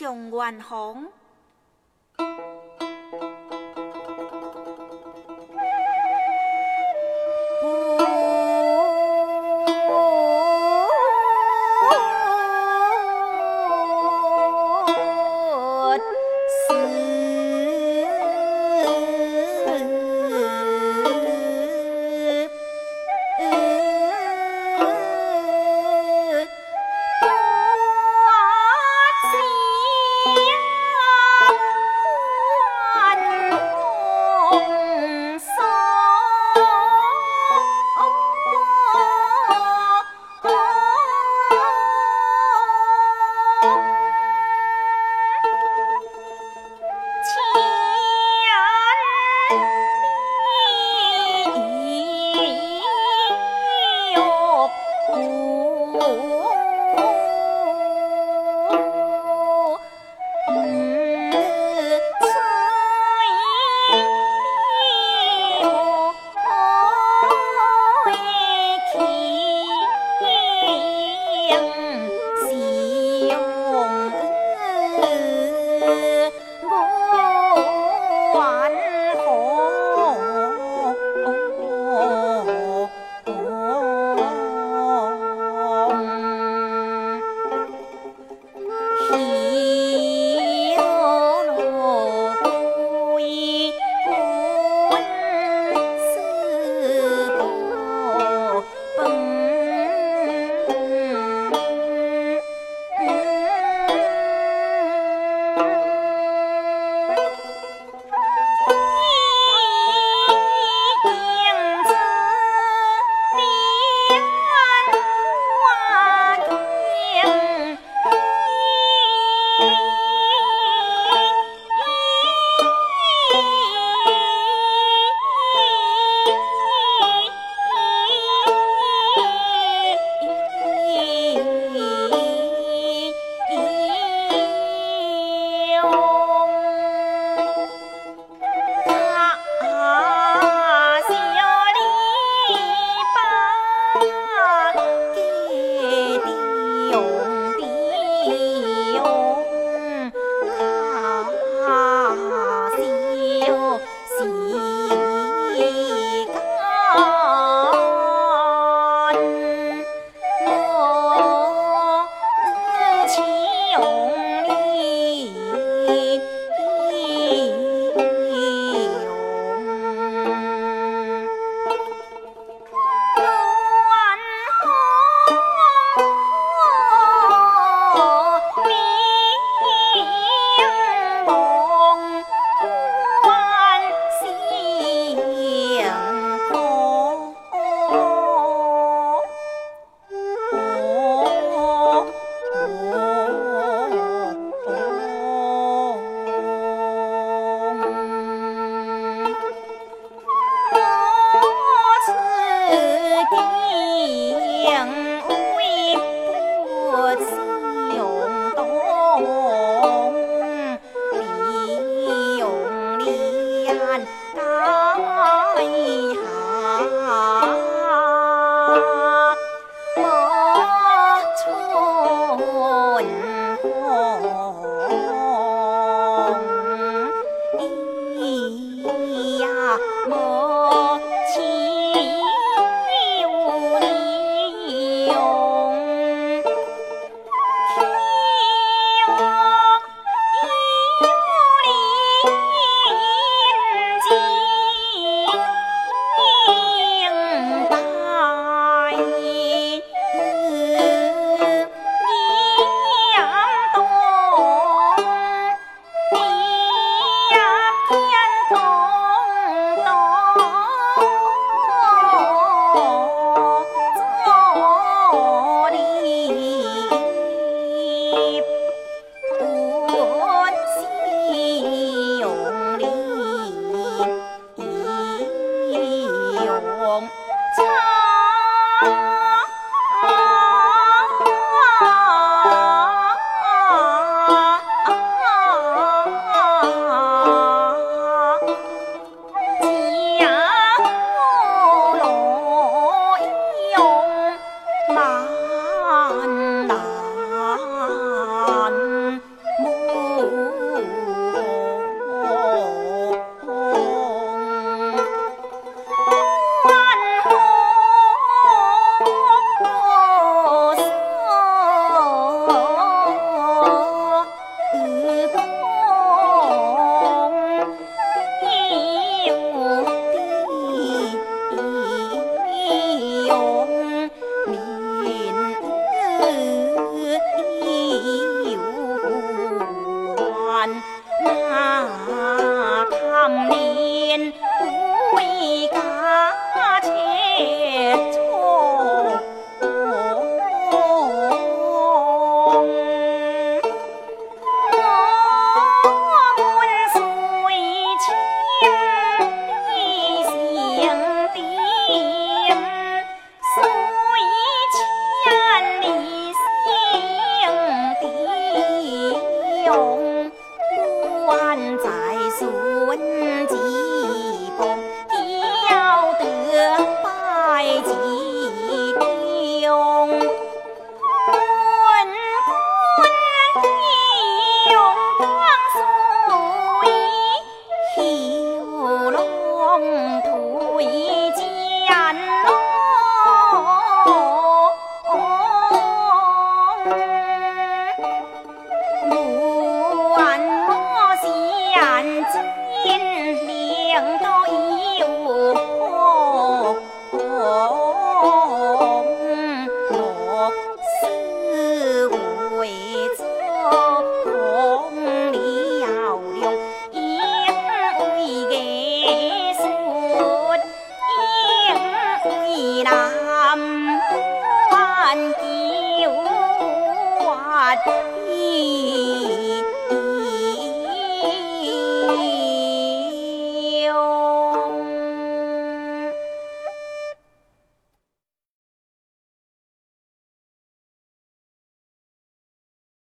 上元红。呜你应会不知用脸到眉梢莫